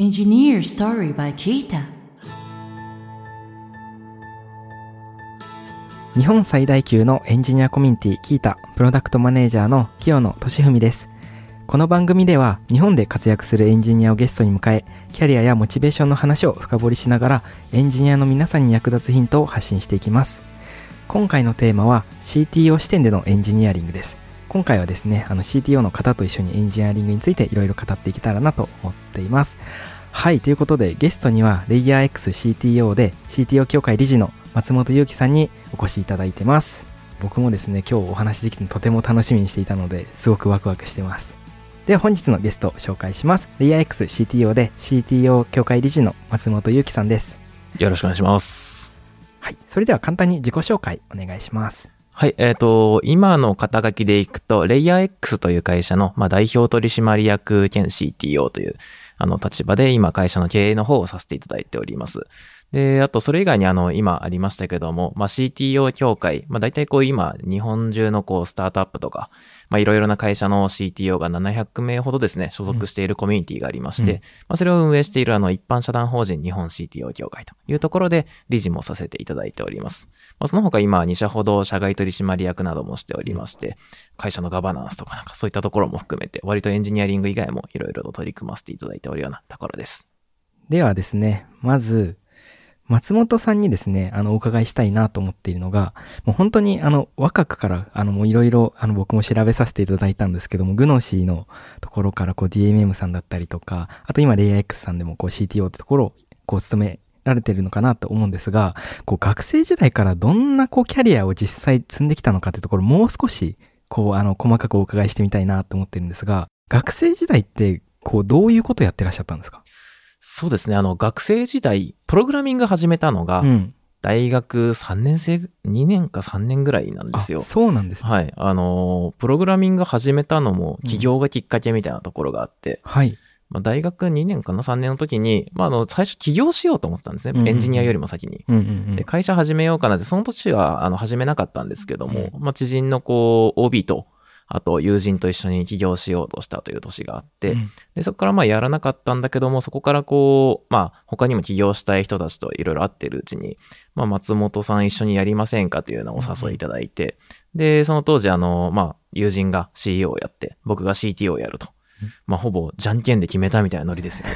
Engineer Story by Kita 日本最大級のエンジニアコミュニティキータプロダクトマネージャーの清野俊文です。この番組では日本で活躍するエンジニアをゲストに迎えキャリアやモチベーションの話を深掘りしながらエンジニアの皆さんに役立つヒントを発信していきます。今回のテーマは CTO 視点でのエンジニアリングです。今回はですね、あの CTO の方と一緒にエンジニアリングについていろいろ語っていけたらなと思っています。はい、ということでゲストにはレイヤー X CTO で CTO 協会理事の松本祐樹さんにお越しいただいてます。僕もですね、今日お話できてとても楽しみにしていたので、すごくワクワクしてます。では本日のゲストを紹介します。レイヤー X CTO で CTO 協会理事の松本祐樹さんです。よろしくお願いします。はい、それでは簡単に自己紹介お願いします。はい、えっ、ー、と、今の肩書きでいくと、レイヤー X という会社の、まあ、代表取締役兼 CTO という、あの、立場で今会社の経営の方をさせていただいております。で、あとそれ以外にあの、今ありましたけども、まあ、CTO 協会、まあ、大体こう今、日本中のこう、スタートアップとか、まあ、いろいろな会社の CTO が700名ほどですね、所属しているコミュニティがありまして、うん、まあ、それを運営しているあの、一般社団法人日本 CTO 協会というところで、理事もさせていただいております。まあ、その他今、2社ほど社外取締役などもしておりまして、会社のガバナンスとかなんかそういったところも含めて、割とエンジニアリング以外もいろいろと取り組ませていただいておるようなところです。ではですね、まず、松本さんにですね、あの、お伺いしたいなと思っているのが、もう本当にあの、若くから、あの、もういろいろ、あの、僕も調べさせていただいたんですけども、グノシーのところから、こう、DMM さんだったりとか、あと今、レイヤー X さんでも、こう、CTO ってところを、こう、務められてるのかなと思うんですが、こう、学生時代からどんな、こう、キャリアを実際積んできたのかってところ、もう少し、こう、あの、細かくお伺いしてみたいなと思ってるんですが、学生時代って、こう、どういうことやってらっしゃったんですか？そうですね。あの、学生時代、プログラミング始めたのが、うん、大学3年生、2年か3年ぐらいなんですよ。そうなんです、ね、はい。あの、プログラミング始めたのも、起業がきっかけみたいなところがあって、うん、はい。まあ、大学2年かな、3年の時に、まあ、あの、最初起業しようと思ったんですね。エンジニアよりも先に、うんうんうん。で、会社始めようかなって、その年は、あの、始めなかったんですけども、うん、まあ、知人のこう、OB と、あと友人と一緒に起業しようとしたという年があって、うん、でそこからまあやらなかったんだけども、そこからこう、まあ他にも起業したい人たちといろいろ会ってるうちに、まあ松本さん一緒にやりませんかというのをお誘いいただいて、うん、で、その当時あの、まあ友人が CEO をやって、僕が CTO をやると。まあ、ほぼじゃんけんで決めたみたいなノリですよね。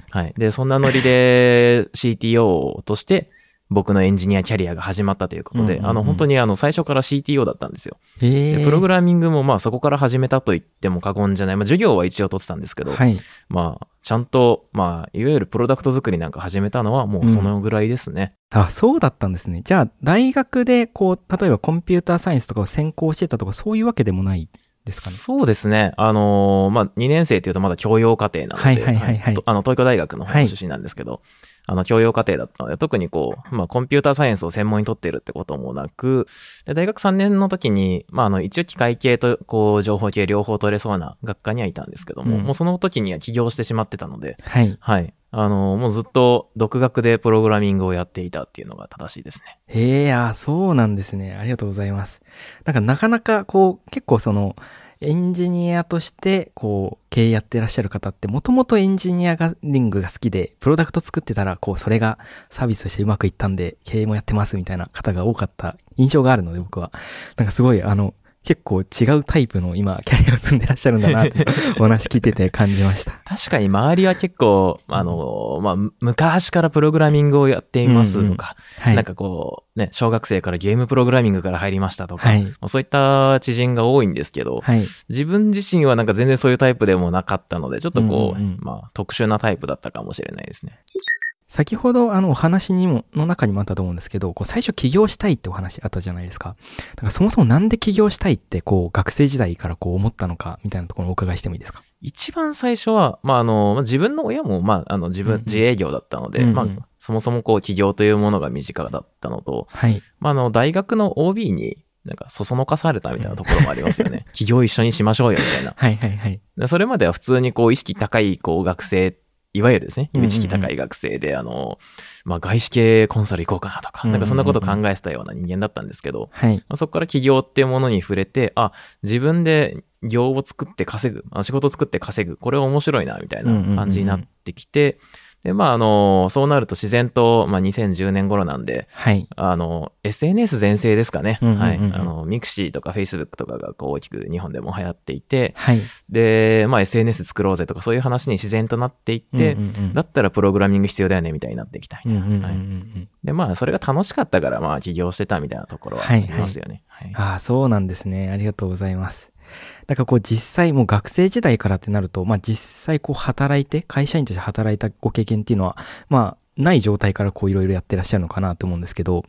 はい。で、そんなノリで CTO として、僕のエンジニアキャリアが始まったということで、うんうんうん、あの、本当にあの、最初から CTO だったんですよ。プログラミングもまあそこから始めたと言っても過言じゃない。まあ授業は一応取ってたんですけど、はい、まあ、ちゃんと、まあ、いわゆるプロダクト作りなんか始めたのはもうそのぐらいですね。うん、あ、そうだったんですね。じゃあ、大学でこう、例えばコンピューターサイエンスとかを専攻してたとか、そういうわけでもないですかね？そうですね。あのー、まあ、2年生っていうとまだ教養課程なので、はいはいはい、はい、あの、東京大学の方出身なんですけど、はいあの、教養課程だったので、特にこう、まあ、コンピューターサイエンスを専門に取っているってこともなく、で、大学3年の時に、まあ、あの、一応機械系と、こう、情報系両方取れそうな学科にはいたんですけども、うん、もうその時には起業してしまってたので、はい。はい。あの、もうずっと独学でプログラミングをやっていたっていうのが正しいですね。へえ、あ、そうなんですね。ありがとうございます。なんかなかなかこう、結構その、エンジニアとして、こう、経営やってらっしゃる方って、もともとエンジニアリングが好きで、プロダクト作ってたら、こう、それがサービスとしてうまくいったんで、経営もやってますみたいな方が多かった印象があるので、僕は。なんかすごい、あの、結構違うタイプの今、キャリアを積んでらっしゃるんだなってお話聞いてて感じました。確かに周りは結構、あの、まあ、昔からプログラミングをやっていますとか、うんうんはい、なんかこう、ね、小学生からゲームプログラミングから入りましたとか、はい、そういった知人が多いんですけど、はい、自分自身はなんか全然そういうタイプでもなかったので、ちょっとこう、うんうん、まあ、特殊なタイプだったかもしれないですね。先ほどあのお話にも、の中にもあったと思うんですけど、こう最初起業したいってお話あったじゃないですか。だからそもそもなんで起業したいってこう学生時代からこう思ったのかみたいなところをお伺いしてもいいですか？一番最初は、まああの、自分の親もまああの自分、自営業だったので、うんうん、まあそもそもこう起業というものが身近だったのと、はい。まああの大学の OB になんか、そそのかされたみたいなところもありますよね。起業一緒にしましょうよ、みたいな。はいはいはい。それまでは普通にこう、意識高い、こう、学生いわゆるですね、意識高い学生で、あの、まあ、外資系コンサル行こうかなとか、なんかそんなこと考えてたような人間だったんですけど、はい、まあ、そこから起業っていうものに触れて、あ、自分で業を作って稼ぐ、仕事作って稼ぐ、これ面白いな、みたいな感じになってきて、で、まあ、あの、そうなると自然と、まあ、2010年頃なんで、はい。あの、SNS 全盛ですかね。はい。あの、 mixi とか Facebook とかがこう大きく日本でも流行っていて、はい。で、まあ、SNS 作ろうぜとかそういう話に自然となっていって、うんうんうん、だったらプログラミング必要だよねみたいになってきたみたいな。うんうんうんはい。で、まあ、それが楽しかったから、まあ、起業してたみたいなところはありますよね。はい、はい、ああ、そうなんですね。ありがとうございます。だからこう実際もう学生時代からってなると、まあ実際こう働いて、会社員として働いたご経験っていうのは、まあない状態からこういろいろやってらっしゃるのかなと思うんですけど、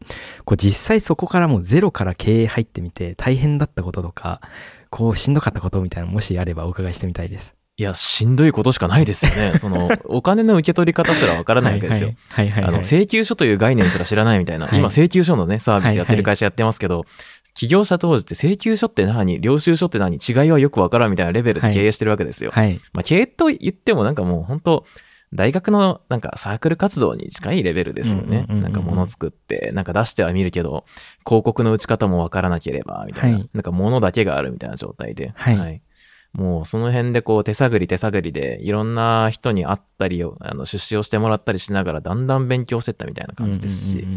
こう実際そこからもうゼロから経営入ってみて大変だったこととか、こうしんどかったことみたいなもしあればお伺いしてみたいです。いや、しんどいことしかないですよね。その、お金の受け取り方すらわからないわけですよ。はいはい。あの、請求書という概念すら知らないみたいな。はい、今、請求書のね、サービスやってる会社やってますけど、はいはい起業した当時って請求書って何領収書って何違いはよくわからんみたいなレベルで経営してるわけですよ。はい。まあ、経営と言ってもなんかもう本当大学のなんかサークル活動に近いレベルですよね。なんか物作って、なんか出しては見るけど、広告の打ち方もわからなければ、みたいな、はい、なんか物だけがあるみたいな状態で。はい、はいもうその辺でこう手探り手探りでいろんな人に会ったりを、あの出資をしてもらったりしながらだんだん勉強してったみたいな感じですし、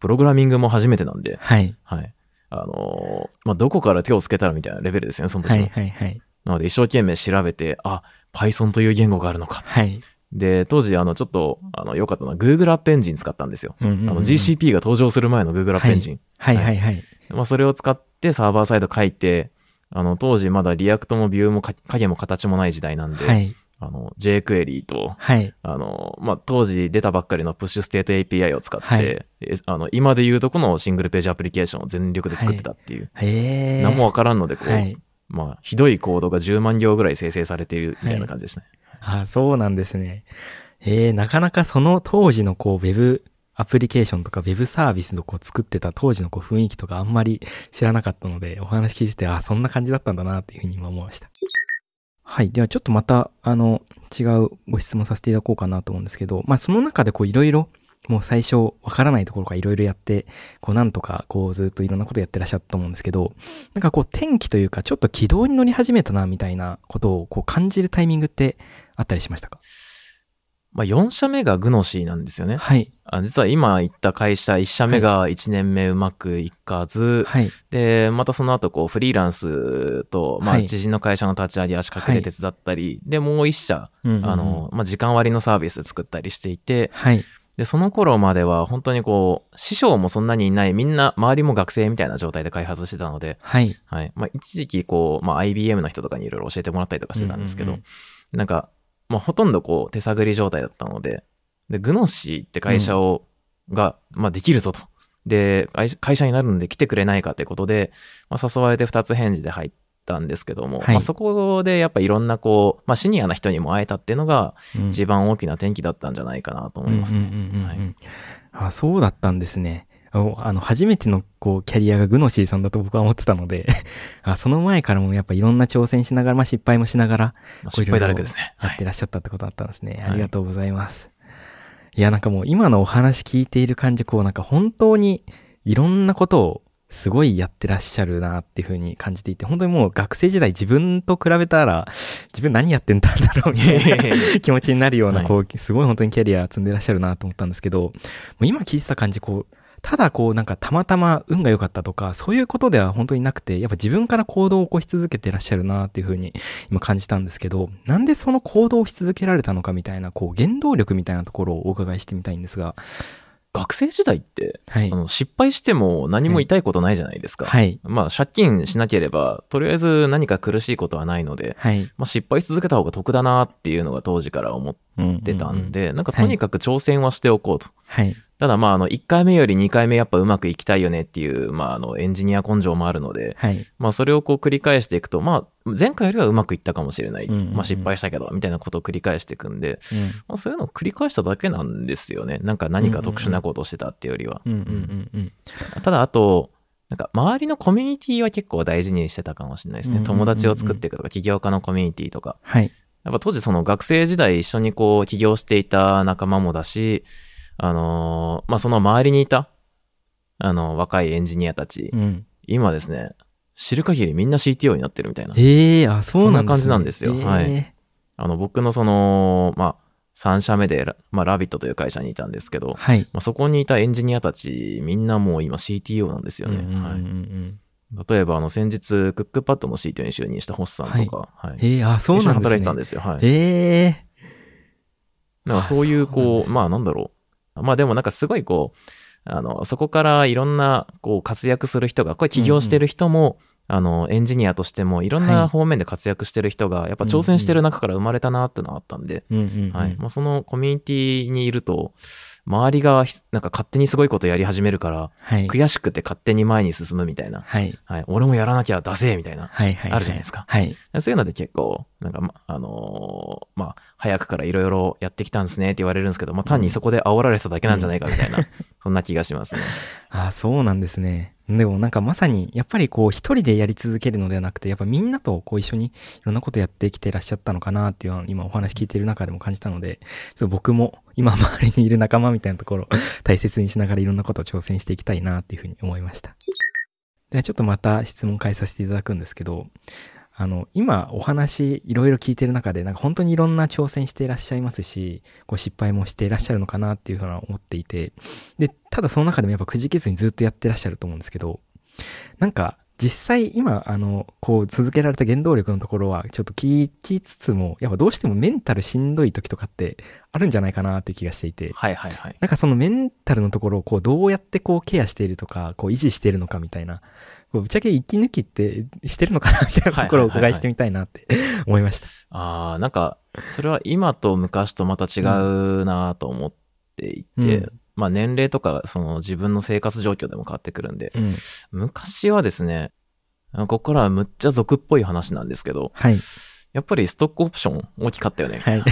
プログラミングも初めてなんで、はい。はい。あのまあ、どこから手をつけたらみたいなレベルですよね、その時は。はいはいはい。なので一生懸命調べて、あ、Python という言語があるのか。はい。で、当時、あの、ちょっと、あの、良かったのは Google App Engine 使ったんですよ。うんうんうん、あの GCP が登場する前の Google App Engine。はい、はい、はいはい。まあ、それを使ってサーバーサイド書いて、あの、当時まだ React も Vue も影も形もない時代なんで、はい、あの、jQuery と、はい、あの、まあ、当時出たばっかりのプッシュステート API を使って、はい、あの、今で言うとこのシングルページアプリケーションを全力で作ってたっていう。はい、何もわからんので、こう、はい、まあ、ひどいコードが10万行ぐらい生成されているみたいな感じですね。あそうなんですね。ええなかなかその当時のこう、ウェブアプリケーションとかウェブサービスのこう作ってた当時のこう雰囲気とかあんまり知らなかったので、お話聞いてて、あ、そんな感じだったんだなっていうふうに今思いました。はい。ではちょっとまた、あの、違うご質問させていただこうかなと思うんですけど、まあその中でこういろいろ、もう最初わからないところからいろいろやって、こうなんとかこうずっといろんなことやってらっしゃったと思うんですけど、なんかこう天気というかちょっと軌道に乗り始めたなみたいなことをこう感じるタイミングってあったりしましたか？まあ、4社目がグノシーなんですよね。はい。あ実は今言った会社、1社目が1年目うまくいかず、はい、で、またその後こうフリーランスと、まあ、知人の会社の立ち上げ足掛けで手伝ったり、はい、で、もう1社、あの、まあ、時間割のサービス作ったりしていて、はい。で、その頃までは本当にこう、師匠もそんなにいない、みんな周りも学生みたいな状態で開発してたので、はい。はい。まあ、一時期こう、まあ、IBM の人とかにいろいろ教えてもらったりとかしてたんですけど、うんうんうん、なんか、まあ、ほとんどこう手探り状態だったので、で、グノッシーって会社を、うん、が、まあ、できるぞと。で、会社になるんで来てくれないかってことで、まあ、誘われて二つ返事で入ったんですけども、はい、まあ、そこでやっぱいろんなこう、まあ、シニアな人にも会えたっていうのが、一番大きな転機だったんじゃないかなと思いますね。あ、そうだったんですね。あの、初めての、こう、キャリアがグノシーさんだと僕は思ってたので あその前からもやっぱいろんな挑戦しながら、まあ、失敗もしながら、失敗だらけですね。やってらっしゃったってことだったんですね。はい、ありがとうございます。いや、なんかもう今のお話聞いている感じ、こう、なんか本当にいろんなことをすごいやってらっしゃるなっていう風に感じていて、本当にもう学生時代自分と比べたら、自分何やってんだろうみたいな 気持ちになるような、こう、すごい本当にキャリア積んでらっしゃるなと思ったんですけど、もう今聞いてた感じ、こう、ただこうなんかたまたま運が良かったとか、そういうことでは本当になくて、やっぱ自分から行動を起こし続けてらっしゃるなっていうふうに今感じたんですけど、なんでその行動をし続けられたのかみたいな、こう原動力みたいなところをお伺いしてみたいんですが、学生時代って、はい、あの失敗しても何も痛いことないじゃないですか。はい。まあ借金しなければ、とりあえず何か苦しいことはないので、はい、まあ失敗し続けた方が得だなっていうのが当時から思ってたんで、なんかとにかく挑戦はしておこうと。はい。ただまあ、あの、1回目より2回目やっぱうまくいきたいよねっていう、まあ、あの、エンジニア根性もあるので、はい、まあ、それをこう繰り返していくと、まあ、前回よりはうまくいったかもしれない。うんうんうん、まあ、失敗したけど、みたいなことを繰り返していくんで、うん、まあ、そういうのを繰り返しただけなんですよね。なんか何か特殊なことをしてたっていうよりは。ただ、あと、なんか周りのコミュニティは結構大事にしてたかもしれないですね。うんうんうんうん、友達を作っていくとか、起業家のコミュニティとか。はい。やっぱ当時その学生時代一緒にこう起業していた仲間もだし、あのー、まあ、その周りにいた、あの、若いエンジニアたち、うん、今ですね、知る限りみんな CTO になってるみたいな。ええー、あ、そうなん、ね、感じなんですよ。えー、はい。あの、僕のその、まあ、3社目で、まあ、ラビットという会社にいたんですけど、はい、まあ、そこにいたエンジニアたち、みんなもう今 CTO なんですよね。はい、例えば、あの、先日、クックパッドの CTO に就任した星さんとか、はい。はい、えー、あ、そうなんですね。働いてたんですよ。はい。ええー。なんかそういう、こう、まあなんだろう。まあでもなんかすごいこう、あの、そこからいろんな、こう、活躍する人が、これ起業してる人も、うんうん、あの、エンジニアとしても、いろんな方面で活躍してる人が、やっぱ挑戦してる中から生まれたなってのがあったんで、はい。まあ、そのコミュニティにいると、周りがなんか勝手にすごいことやり始めるから、はい、悔しくて勝手に前に進むみたいな、はい、はい、俺もやらなきゃ出せみたいな、はいはい、あるじゃないですか、はい、そういうので結構、なんか、あのー、まあ、早くからいろいろやってきたんですねって言われるんですけど、まあ、単にそこで煽られただけなんじゃないかみたいな、うん、そんな気がしますね。ああ、そうなんですね。でもなんかまさに、やっぱりこう一人でやり続けるのではなくて、やっぱみんなとこう一緒にいろんなことやってきてらっしゃったのかなっていうのは今お話聞いてる中でも感じたので、ちょっと僕も今周りにいる仲間みたいなところを大切にしながらいろんなことを挑戦していきたいなっていうふうに思いました。で、ちょっとまた質問変えさせていただくんですけど、あの、今お話いろいろ聞いてる中で、なんか本当にいろんな挑戦していらっしゃいますし、こう失敗もしていらっしゃるのかなっていうふうに思っていて、で、ただその中でもやっぱくじけずにずっとやってらっしゃると思うんですけど、なんか実際今、あの、こう続けられた原動力のところはちょっと聞きつつも、やっぱどうしてもメンタルしんどい時とかってあるんじゃないかなって気がしていて。はいはいはい。なんかそのメンタルのところをこうどうやってこうケアしているとか、こう維持しているのかみたいな、こうぶっちゃけ息抜きってしてるのかなみたいなところをお伺いしてみたいなって思いました。ああ、なんか、それは今と昔とまた違うなと思っていて、うんまあ年齢とかその自分の生活状況でも変わってくるんで、うん、昔はですね、ここからはむっちゃ俗っぽい話なんですけど、はい。やっぱりストックオプション大きかったよね。はい。い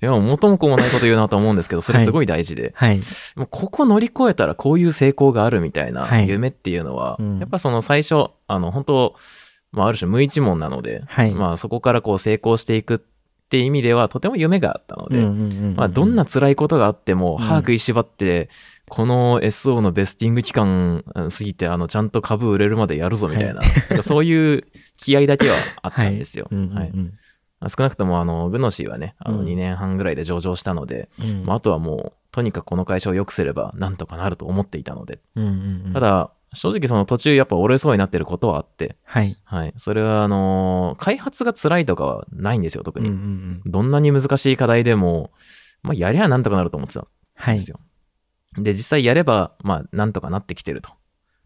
や、元も子もないこと言うなと思うんですけど、それすごい大事で。はい。もうここ乗り越えたらこういう成功があるみたいな夢っていうのは、はい、やっぱその最初、あの、本当まあある種無一文なので、はい。まあそこからこう成功していくって意味ではとても夢があったので、まあどんな辛いことがあっても、歯食いしばって、この SO のベスティング期間過ぎて、あの、ちゃんと株売れるまでやるぞみたいな、はい、そういう気合だけはあったんですよ。はい。少なくとも、あの、グノシーはね、あの、2年半ぐらいで上場したので、うんまあ、あとはもう、とにかくこの会社を良くすれば、なんとかなると思っていたので。ただ、正直その途中やっぱ折れそうになってることはあって、はい。はい。それはあのー、開発が辛いとかはないんですよ、特に。どんなに難しい課題でも、まあ、やりゃなんとかなると思ってたんですよ。はいで、実際やれば、まあ、なんとかなってきてると。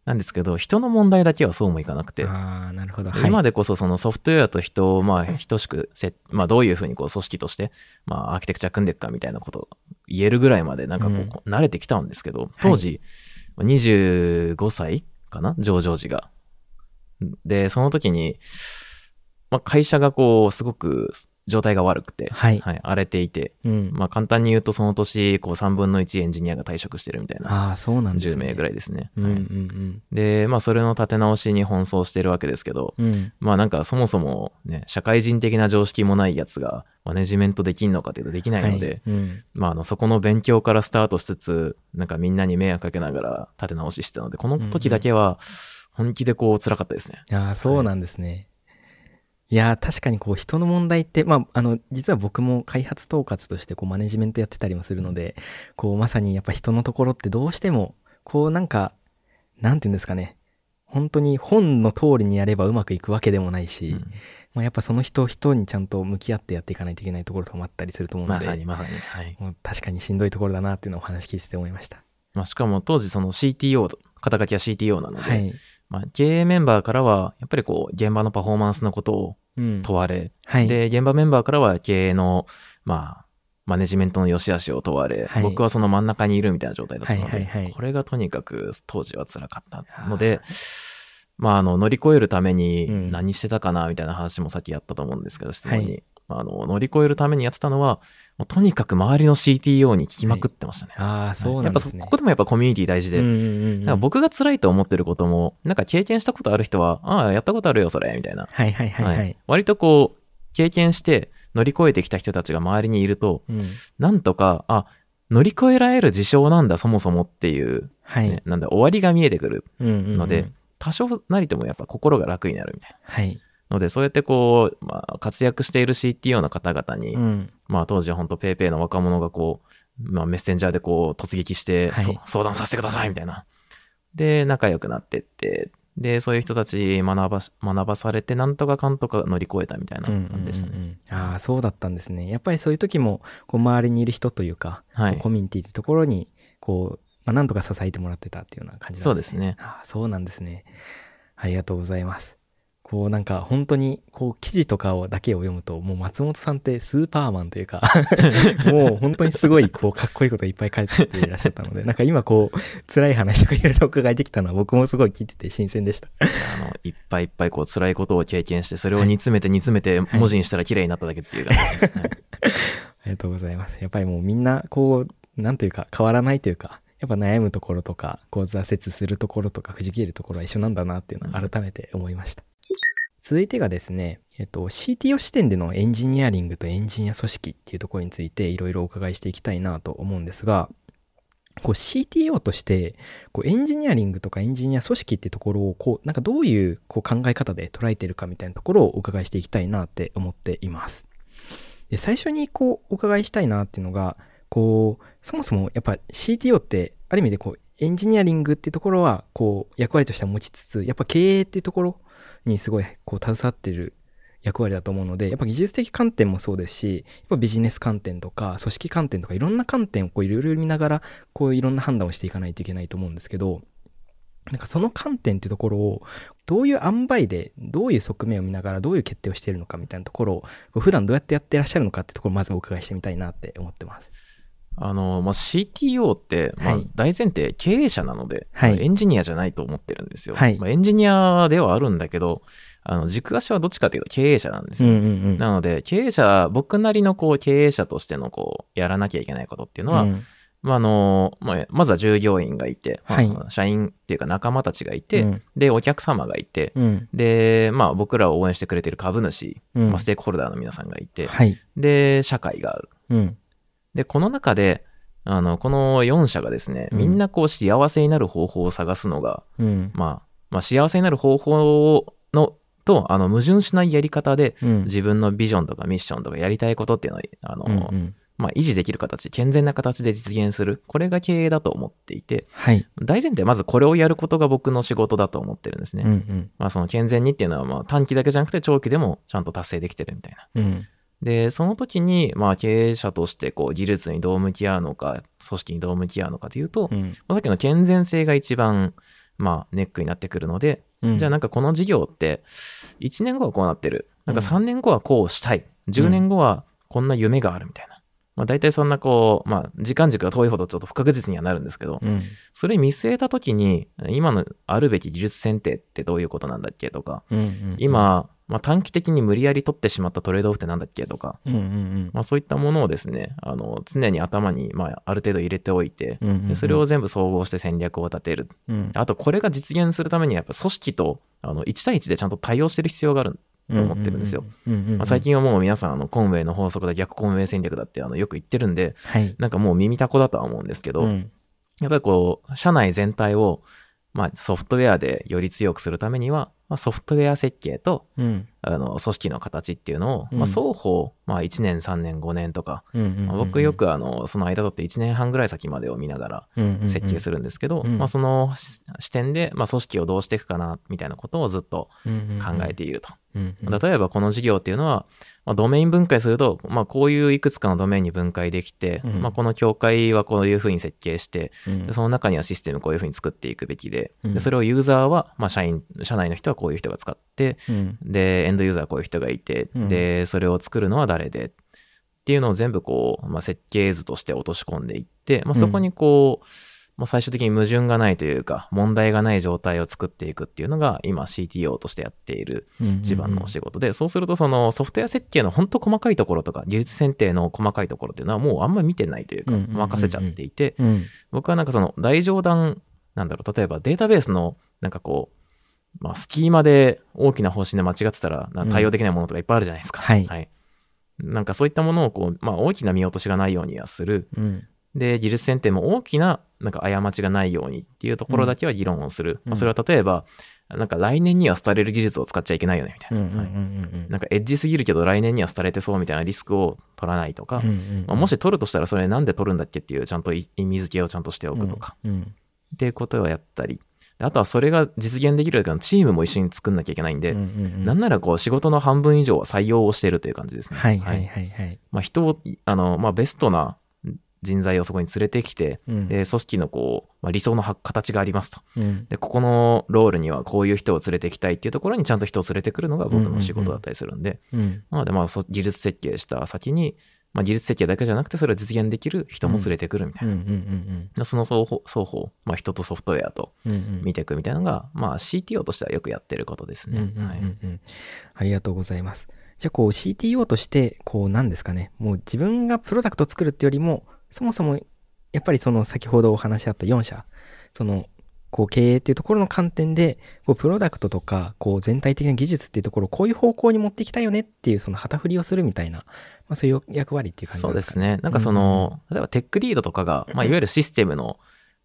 なんですけど、人の問題だけはそうもいかなくて。ああ、なるほど。今でこそそのソフトウェアと人を、まあ、等しくせ、まあ、どういうふうにこう組織として、まあ、アーキテクチャ組んでいくかみたいなことを言えるぐらいまでなんかこう、慣れてきたんですけど、当時、25歳かな上場時が。で、その時に、まあ、会社がこう、すごく状態が悪くて、はい、はい、荒れていて、うん、まあ簡単に言うとその年、こう3分の1エンジニアが退職してるみたいな。ああ、そうなんですね。10名ぐらいですね。うんうんうん、で、まあそれの立て直しに奔走してるわけですけど、うん、まあなんかそもそもね、社会人的な常識もないやつがマネジメントできんのかというとできないので、はいうん、まああのそこの勉強からスタートしつつ、なんかみんなに迷惑かけながら立て直ししてたので、この時だけは本気でこう辛かったですね。いやそうなんですね。いや確かにこう人の問題って、まあ、あの、実は僕も開発統括としてこうマネジメントやってたりもするので、こうまさにやっぱ人のところってどうしても、こうなんか、なんていうんですかね、本当に本の通りにやればうまくいくわけでもないし、うん、まあ、やっぱその人人にちゃんと向き合ってやっていかないといけないところとかもあったりすると思うので、まさにまさに。はい。もう確かにしんどいところだなっていうのをお話聞いてて思いました。まあ、しかも当時その CTO、肩書きは CTO なので、はい、まあ、経営メンバーからは、やっぱりこう、現場のパフォーマンスのことを問われ、うんはい、で、現場メンバーからは経営の、まあ、マネジメントの良し悪しを問われ、はい、僕はその真ん中にいるみたいな状態だったので、はいはいはい、これがとにかく当時は辛かったので、まあ、あの、乗り越えるために何してたかな、みたいな話もさっきやったと思うんですけど、質問に。あの、乗り越えるためにやってたのは、もうとにかく周りの CTO に聞きまくってましたね。はい、ああ、そうなんですね。やっぱここでもやっぱコミュニティ大事で、うんうん、僕が辛いと思ってることも、なんか経験したことある人は、ああ、やったことあるよ、それ、みたいな。はいはいはい、はい、はい。割とこう、経験して乗り越えてきた人たちが周りにいると、うん、なんとか、あ、乗り越えられる事象なんだ、そもそもっていう、はい、ね、なんだ、終わりが見えてくるので、うんうんうん多少なりともやっぱ心が楽になるみたいな。はい。ので、そうやってこう、まあ、活躍している CTO の方々に、うん、まあ、当時は本当 PayPay の若者がこう、まあ、メッセンジャーでこう、突撃して、はい、相談させてくださいみたいな。で、仲良くなってって、で、そういう人たち学ば学ばされて、なんとかかんとか乗り越えたみたいな感じでしたね。うんうんうん、ああ、そうだったんですね。やっぱりそういう時も、こう周りにいる人というか、はい、コミュニティってところに、こう、まあ、なんとか支えてもらってたっていうような感じなんですね。そうですね。ああ、そうなんですね。ありがとうございます。こうなんか本当にこう記事とかをだけを読むともう松本さんってスーパーマンというか もう本当にすごいこうかっこいいこといっぱい書いていらっしゃったので なんか今こう辛い話とかいろいろ伺いできたのは僕もすごい聞いてて新鮮でした。あのいっぱいいっぱいこう辛いことを経験してそれを煮詰めて煮詰めて文字にしたら綺麗になっただけっていう感じですね、はい、ありがとうございます。やっぱりもうみんなこうなんというか変わらないというかやっぱ悩むところとかこう挫折するところとかくじけるところは一緒なんだなっていうのは改めて思いました、続いてがですね、えっと、CTO 視点でのエンジニアリングとエンジニア組織っていうところについていろいろお伺いしていきたいなと思うんですが、こう CTO としてこうエンジニアリングとかエンジニア組織っていうところをこうなんかどういうこう考え方で捉えてるかみたいなところをお伺いしていきたいなって思っています。で最初にこうお伺いしたいなっていうのがこうそもそもやっぱ CTO ってある意味でこうエンジニアリングっていうところはこう役割としては持ちつつやっぱ経営っていうところにすごいこう携わってる役割だと思うので、やっぱ技術的観点もそうですし、やっぱビジネス観点とか、組織観点とか、いろんな観点をこういろいろ見ながら、こういろんな判断をしていかないといけないと思うんですけど、なんかその観点っていうところを、どういう塩梅で、どういう側面を見ながら、どういう決定をしているのかみたいなところを、普段どうやってやってらっしゃるのかってところをまずお伺いしてみたいなって思ってます。あの、まあ、CTO って、まあ、大前提経営者なので、はい、エンジニアじゃないと思ってるんですよ。はい、まあ、エンジニアではあるんだけど、あの、軸足はどっちかというと経営者なんですよ。うんうんうん、なので、経営者、僕なりのこう、経営者としてのこう、やらなきゃいけないことっていうのは、うん、まあ、あの、まあ、まずは従業員がいて、はい、社員っていうか仲間たちがいて、うん、で、お客様がいて、うん、で、まあ、僕らを応援してくれてる株主、まあ、ステークホルダーの皆さんがいて、はい、で、社会がある。で、この中で、あの、この4社がですね、みんなこう幸せになる方法を探すのが、まあ、まあ、幸せになる方法のと、あの、矛盾しないやり方で、自分のビジョンとかミッションとかやりたいことっていうのを、あの、うんうん、まあ、維持できる形、健全な形で実現する。これが経営だと思っていて、はい、大前提、まずこれをやることが僕の仕事だと思ってるんですね。うんうん、まあ、その健全にっていうのは、まあ、短期だけじゃなくて長期でもちゃんと達成できてるみたいな。うんで、その時に、まあ、経営者として、こう、技術にどう向き合うのか、組織にどう向き合うのかというと、うん、さっきの健全性が一番、まあ、ネックになってくるので、うん、じゃあなんかこの事業って、1年後はこうなってる。なんか3年後はこうしたい。10年後はこんな夢があるみたいな。まあ大体そんなこう、まあ時間軸が遠いほどちょっと不確実にはなるんですけど、うん、それ見据えた時に、今のあるべき技術選定ってどういうことなんだっけとか、うんうんうん、今、まあ、短期的に無理やり取ってしまったトレードオフってなんだっけとか、うんうんうん、まあ、そういったものをですね、あの常に頭に、まあ、ある程度入れておいて、うんうんうん、でそれを全部総合して戦略を立てる、うん、あとこれが実現するためにはやっぱ組織とあの1対1でちゃんと対応してる必要があると思ってるんですよ。まあ、最近はもう皆さんあのコンウェイの法則だ逆コンウェイ戦略だってあのよく言ってるんで、はい、なんかもう耳たこだとは思うんですけど、うん、やっぱりこう社内全体をまあ、ソフトウェアでより強くするためには、まあ、ソフトウェア設計と、うん、あの組織の形っていうのを、うん、まあ、双方、まあ、1年3年5年とか、まあ、僕よくあのその間取って1年半ぐらい先までを見ながら設計するんですけど、まあ、その視点で、まあ、組織をどうしていくかなみたいなことをずっと考えていると。例えばこの事業っていうのは、まあ、ドメイン分解すると、まあ、こういういくつかのドメインに分解できて、うん、まあ、この境界はこういうふうに設計して、うん、でその中にはシステムこういうふうに作っていくべきで、うん、でそれをユーザーは、まあ、社員、社内の人はこういう人が使って、で、エンドユーザーはこういう人がいて、で、それを作るのは誰で、っていうのを全部こう、まあ、設計図として落とし込んでいって、まあ、そこにこう、もう最終的に矛盾がないというか、問題がない状態を作っていくっていうのが、今 CTO としてやっている一番のお仕事で、そうするとそのソフトウェア設計の本当細かいところとか、技術選定の細かいところっていうのはもうあんまり見てないというか、任せちゃっていて、僕はなんかその大冗談、なんだろう、例えばデータベースのなんかこう、まあ、スキーマで大きな方針で間違ってたら対応できないものとかいっぱいあるじゃないですか。はい、はい。なんかそういったものをこう、まあ大きな見落としがないようにはする。うん、で、技術選定も大きななんか過ちがないようにっていうところだけは議論をする。うん、まあ、それは例えば、なんか来年には廃れる技術を使っちゃいけないよね、みたいな。なんかエッジすぎるけど来年には廃れてそうみたいなリスクを取らないとか、まあ、もし取るとしたらそれなんで取るんだっけっていうちゃんと意味付けをちゃんとしておくとか、っていうことをやったり、あとはそれが実現できるだけのチームも一緒に作んなきゃいけないんで、なんならこう仕事の半分以上は採用をしているという感じですね。はいはいはいはい。まあ人を、あの、まあベストな人材をそこに連れてきて、うん、で組織のこう、まあ、理想の形がありますと、うん、でここのロールにはこういう人を連れてきたいっていうところにちゃんと人を連れてくるのが僕の仕事だったりするんで、なのでまあ技術設計した先に、まあ、技術設計だけじゃなくてそれを実現できる人も連れてくるみたいな、その双方双方、まあ、人とソフトウェアと見ていくみたいなのが、まあ、CTO としてはよくやってることですね。ありがとうございます。じゃあこう CTO としてこうなんですかね。もう自分がプロダクト作るってよりもそもそも、やっぱりその先ほどお話しあった4社、その、こう経営っていうところの観点で、こうプロダクトとか、こう全体的な技術っていうところをこういう方向に持っていきたいよねっていうその旗振りをするみたいな、まあそういう役割っていう感じですか、ね、そうですね。なんかその、うん、例えばテックリードとかが、まあいわゆるシステムの、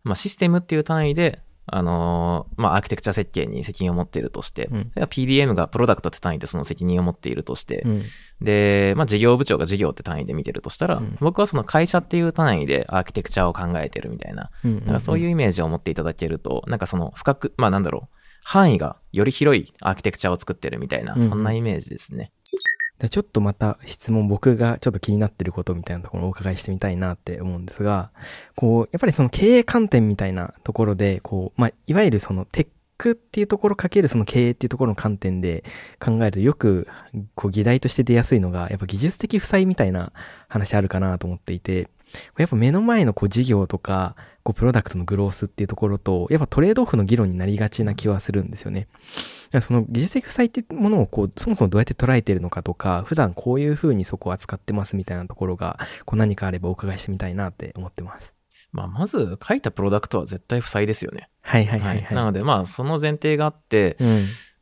まあシステムっていう単位で、あのー、まあ、アーキテクチャ設計に責任を持っているとして、うん、PDM がプロダクトって単位でその責任を持っているとして、うん、で、まあ、事業部長が事業って単位で見てるとしたら、うん、僕はその会社っていう単位でアーキテクチャを考えてるみたいな、うん。うんうん、だからそういうイメージを持っていただけると、なんかその深く、まあ、なんだろう、範囲がより広いアーキテクチャを作ってるみたいな、そんなイメージですね。でちょっとまた質問、僕がちょっと気になってることみたいなところをお伺いしてみたいなって思うんですが、こう、やっぱりその経営観点みたいなところで、こう、まあ、いわゆるそのテックっていうところかけるその経営っていうところの観点で考えるとよくこう議題として出やすいのがやっぱ技術的負債みたいな話あるかなと思っていてやっぱ目の前のこう事業とかこうプロダクトのグロースっていうところとやっぱトレードオフの議論になりがちな気はするんですよね。その技術的負債ってものをこうそもそもどうやって捉えてるのかとか普段こういうふうにそこを扱ってますみたいなところがこう何かあればお伺いしてみたいなって思ってます。まあ、まず書いたプロダクトは絶対負債ですよね。はいはいはい、はい、なのでまあその前提があって、うん、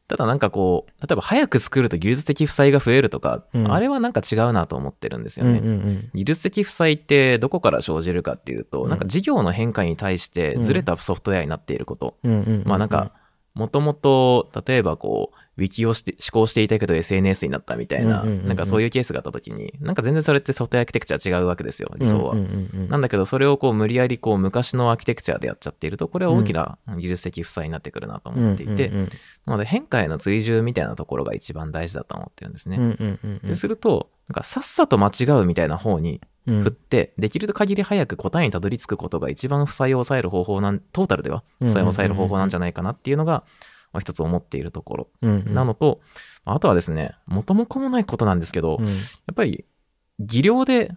ただなんかこう例えば早く作ると技術的負債が増えるとか、うん、あれはなんか違うなと思ってるんですよね。うんうんうん、技術的負債ってどこから生じるかっていうと、うん、なんか事業の変化に対してずれたソフトウェアになっていること。まあなんかもともと例えばこうウィキをして思考していたけど SNS になったみたいな、なんかそういうケースがあった時に、なんか全然それってソフトウェアアーキテクチャ違うわけですよ、理想は。なんだけど、それをこう無理やりこう昔のアーキテクチャでやっちゃっていると、これは大きな技術的負債になってくるなと思っていて、なので変化への追従みたいなところが一番大事だと思ってるんですね。ですると、なんかさっさと間違うみたいな方に振って、できる限り早く答えにたどり着くことが一番負債を抑える方法なん、トータルでは負債を抑える方法なんじゃないかなっていうのが、まあ、一つ思っているところなのと、うん。うん、あとはですね、元も子もないことなんですけど、うん、やっぱり技量で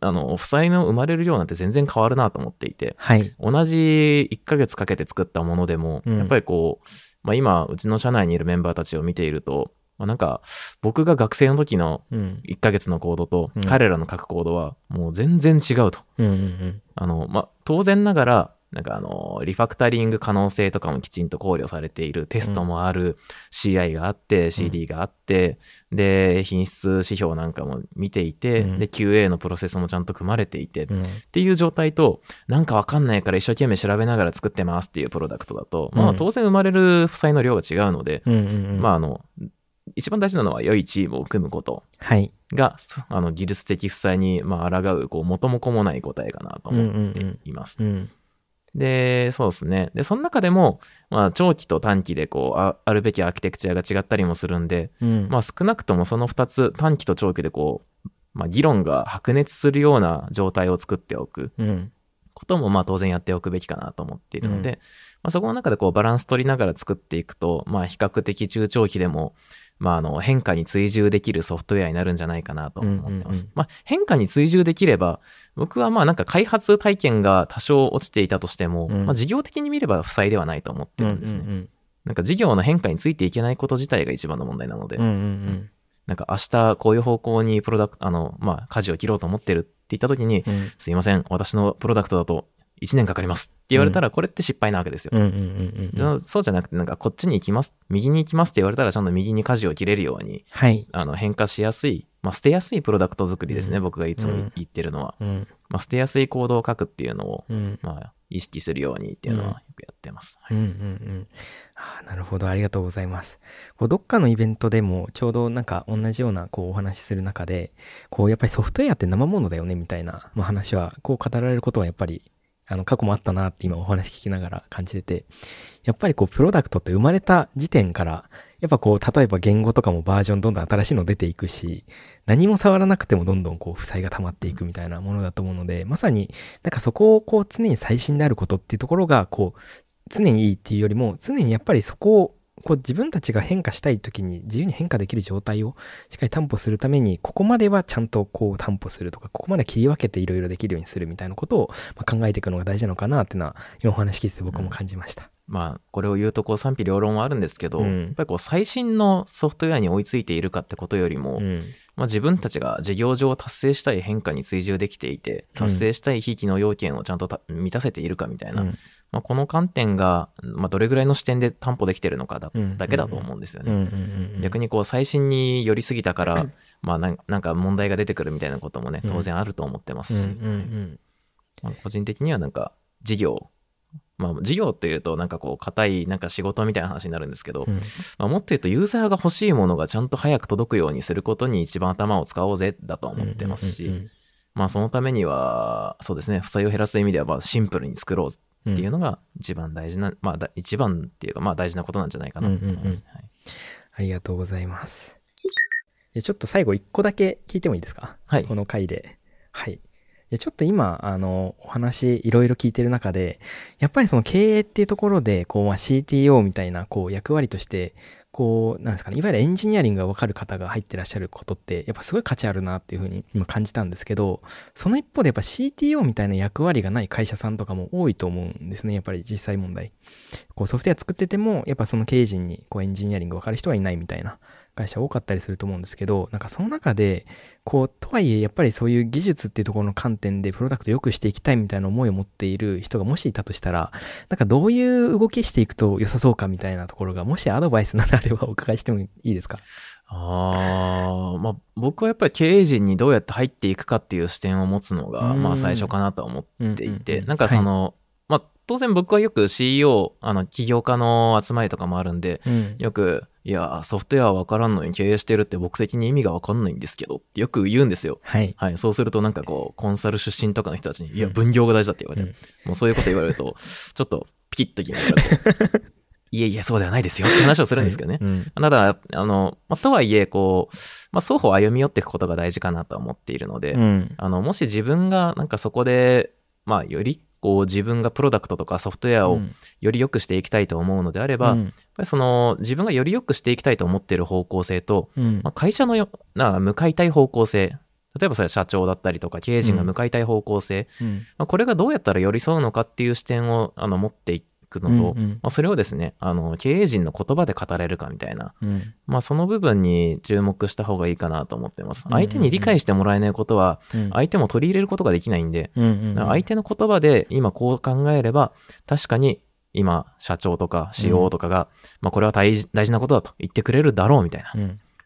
あの、負債の生まれる量なんて全然変わるなと思っていて、はい、同じ1ヶ月かけて作ったものでも、うん、やっぱりこう、まあ、今、うちの社内にいるメンバーたちを見ていると、まあ、なんか、僕が学生の時の1ヶ月のコードと、彼らの書くコードは、もう全然違うと。うんうんうん、あの、まあ、当然ながら、なんかあの、リファクタリング可能性とかもきちんと考慮されている、テストもある、CI があって、CD があって、で、品質指標なんかも見ていて、で、QA のプロセスもちゃんと組まれていて、っていう状態と、なんかわかんないから一生懸命調べながら作ってますっていうプロダクトだと、まあ当然生まれる負債の量が違うので、まああの、一番大事なのは良いチームを組むこと。が、あの技術的負債にまあ抗うこう元も子もない答えかなと思っています。で、そうですね。で、その中でも、まあ、長期と短期でこうあ、あるべきアーキテクチャが違ったりもするんで、うん、まあ、少なくともその2つ、短期と長期でこう、まあ、議論が白熱するような状態を作っておくことも、まあ、当然やっておくべきかなと思っているので、うん、まあ、そこの中でこう、バランス取りながら作っていくと、まあ、比較的中長期でも、まあ、あの変化に追従できるソフトウェアになるんじゃないかなと思ってます。うんうんうん、まあ、変化に追従できれば、僕はまあなんか開発体験が多少落ちていたとしても、うん、まあ、事業的に見れば負債ではないと思ってるんですね。うんうんうん、なんか事業の変化についていけないこと自体が一番の問題なので、うんうんうん、なんか明日こういう方向にプロダクト、あの、まあ、舵を切ろうと思ってるって言った時に、うん、すいません、私のプロダクトだと1年かかりますって言われたら、これって失敗なわけですよ。そうじゃなくて、なんかこっちに行きます、右に行きますって言われたら、ちゃんと右に舵を切れるように、はい、あの変化しやすい、まあ、捨てやすいプロダクト作りですね、うん、僕がいつも言ってるのは。うん、まあ、捨てやすいコードを書くっていうのを、うん、まあ、意識するようにっていうのはよくやってます。うんうんうん。あなるほど。ありがとうございます。こうどっかのイベントでもちょうどなんか同じようなこうお話しする中でこうやっぱりソフトウェアって生ものだよねみたいな、まあ、話はこう語られることはやっぱりあの過去もあったなって今お話聞きながら感じててやっぱりこうプロダクトって生まれた時点からやっぱこう例えば言語とかもバージョンどんどん新しいの出ていくし何も触らなくてもどんどんこう負債が溜まっていくみたいなものだと思うのでまさになんかそこをこう常に最新であることっていうところがこう常にいいっていうよりも常にやっぱりそこをこう自分たちが変化したい時に自由に変化できる状態をしっかり担保するためにここまではちゃんとこう担保するとかここまで切り分けていろいろできるようにするみたいなことを考えていくのが大事なのかなっていうのは今お話聞いて僕も感じました。うん、まあこれを言うとこう賛否両論はあるんですけど、うん、やっぱりこう最新のソフトウェアに追いついているかってことよりも、うん、まあ、自分たちが事業上達成したい変化に追従できていて達成したい非機能要件をちゃんと満たせているかみたいな、まあ、この観点が、まあ、どれぐらいの視点で担保できてるのかだ,、だけだと思うんですよね。逆にこう最新に寄りすぎたから、まあな、なんか問題が出てくるみたいなこともね当然あると思ってますし、まあ、個人的にはなんか事業まあ、事業っていうとなんかこう硬いなんか仕事みたいな話になるんですけど、うん、まあ、もっと言うとユーザーが欲しいものがちゃんと早く届くようにすることに一番頭を使おうぜだと思ってますし、まあそのためにはそうですね負債を減らす意味ではまあシンプルに作ろうっていうのが一番大事な、うん、まあ一番っていうかまあ大事なことなんじゃないかなと思います、うんうんうん。はい、ありがとうございます。ちょっと最後一個だけ聞いてもいいですか？はい。この回で。はいちょっと今、あの、お話いろいろ聞いてる中で、やっぱりその経営っていうところで、こう、まあ、CTO みたいな、こう、役割として、こう、なんですかね、いわゆるエンジニアリングがわかる方が入ってらっしゃることって、やっぱすごい価値あるなっていうふうに今感じたんですけど、その一方でやっぱ CTO みたいな役割がない会社さんとかも多いと思うんですね、やっぱり実際問題。こうソフトウェア作ってても、やっぱその経営陣にこうエンジニアリングわかる人はいないみたいな会社多かったりすると思うんですけど、なんかその中で、こう、とはいえやっぱりそういう技術っていうところの観点でプロダクト良くしていきたいみたいな思いを持っている人がもしいたとしたら、なんかどういう動きしていくと良さそうかみたいなところが、もしアドバイスなどあればお伺いしてもいいですか？ああ、まあ僕はやっぱり経営陣にどうやって入っていくかっていう視点を持つのが、まあ最初かなと思っていて、なんかその、はい当然僕はよく CEO、あの、起業家の集まりとかもあるんで、うん、よく、いや、ソフトウェアわからんのに経営してるって僕的に意味がわかんないんですけどってよく言うんですよ。はい。はい。そうするとなんかこう、コンサル出身とかの人たちに、いや、分業が大事だって言われて、うん、もうそういうこと言われると、ちょっとピキッと決められて。いえいえ、そうではないですよって話をするんですけどね。はいうん、ただ、あの、まあ、とはいえ、こう、まあ、双方歩み寄っていくことが大事かなと思っているので、うん、あの、もし自分がなんかそこで、まあ、よりこう自分がプロダクトとかソフトウェアをより良くしていきたいと思うのであれば、うん、やっぱりその自分がより良くしていきたいと思っている方向性と、うん、まあ、会社のよな向かいたい方向性例えばそれは社長だったりとか経営陣が向かいたい方向性、うん、まあ、これがどうやったら寄り添うのかっていう視点をあの持っていくのと、うんうん、まあ、それをですねあの経営陣の言葉で語れるかみたいな、うん、まあ、その部分に注目した方がいいかなと思ってます。相手に理解してもらえないことは、相手も取り入れることができないんで、相手の言葉で今こう考えれば確かに今社長とか CO とかが、まあ、これは大事なことだと言ってくれるだろうみたいな、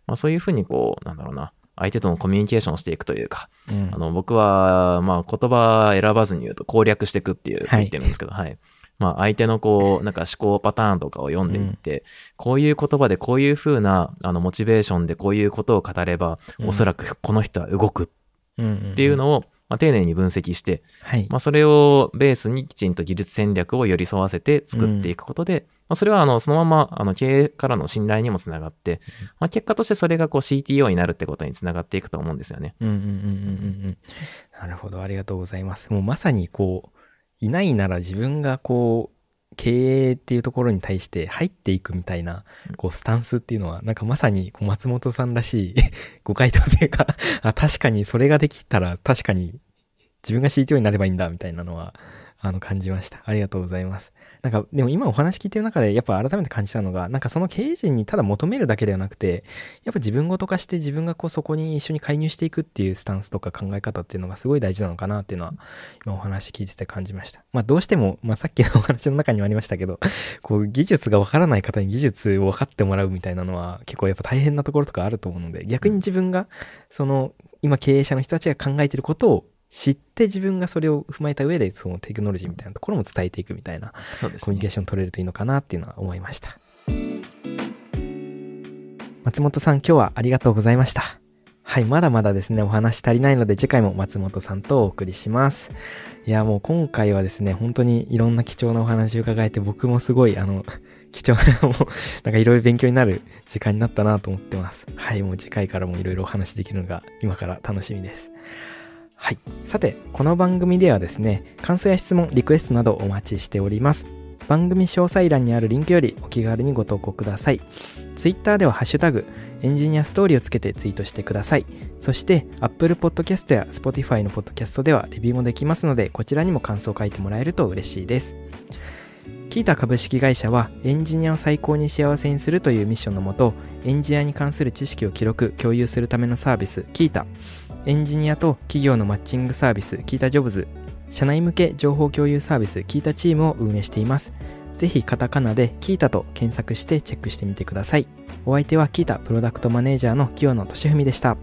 まあ、そういうふうにこうなんだろうな相手とのコミュニケーションをしていくというか、うん、あの僕は、まあ、言葉選ばずに言うと攻略していくっていう言ってるんですけど、はい、はいまあ、相手のこう、なんか思考パターンとかを読んでいって、うん、こういう言葉でこういう風な、あの、モチベーションでこういうことを語れば、うん、おそらくこの人は動くっていうのを、まあ、丁寧に分析して、はい、まあ、それをベースにきちんと技術戦略を寄り添わせて作っていくことで、うん、まあ、それはあのそのままあの経営からの信頼にもつながって、まあ、結果としてそれがこう CTO になるってことにつながっていくと思うんですよね。うんうんうんうんうん。なるほど、ありがとうございます。もうまさにこう、いないなら自分がこう、経営っていうところに対して入っていくみたいな、こう、スタンスっていうのは、なんかまさに、こう、松本さんらしいご回答というかあ、確かにそれができたら、確かに自分が CTO になればいいんだ、みたいなのは、あの、感じました。ありがとうございます。なんか、でも今お話聞いてる中で、やっぱ改めて感じたのが、なんかその経営陣にただ求めるだけではなくて、やっぱ自分ごと化して自分がこうそこに一緒に介入していくっていうスタンスとか考え方っていうのがすごい大事なのかなっていうのは、今お話聞いてて感じました。まあどうしても、まあさっきのお話の中にもありましたけど、こう技術がわからない方に技術を分かってもらうみたいなのは結構やっぱ大変なところとかあると思うので、逆に自分が、その、今経営者の人たちが考えてることを知って自分がそれを踏まえた上でそのテクノロジーみたいなところも伝えていくみたいな、コミュニケーション取れるといいのかなっていうのは思いました。松本さん今日はありがとうございました。はい、まだまだですね、お話足りないので次回も松本さんとお送りします。いや、もう今回はですね、本当にいろんな貴重なお話を伺えて僕もすごいあの、貴重な、もう、なんかいろいろ勉強になる時間になったなと思ってます。はい、もう次回からもいろいろお話できるのが今から楽しみです。はい。さて、この番組ではですね、感想や質問、リクエストなどお待ちしております。番組詳細欄にあるリンクよりお気軽にご投稿ください。Twitter ではハッシュタグ、エンジニアストーリーをつけてツイートしてください。そして Apple Podcast や Spotify の Podcast ではレビューもできますので、こちらにも感想を書いてもらえると嬉しいです。キータ株式会社はエンジニアを最高に幸せにするというミッションのもと、エンジニアに関する知識を記録、共有するためのサービス、キータ、エンジニアと企業のマッチングサービス、キータジョブズ、社内向け情報共有サービス、キータチームを運営しています。ぜひカタカナでキータと検索してチェックしてみてください。お相手はキータプロダクトマネージャーの清野俊文でした。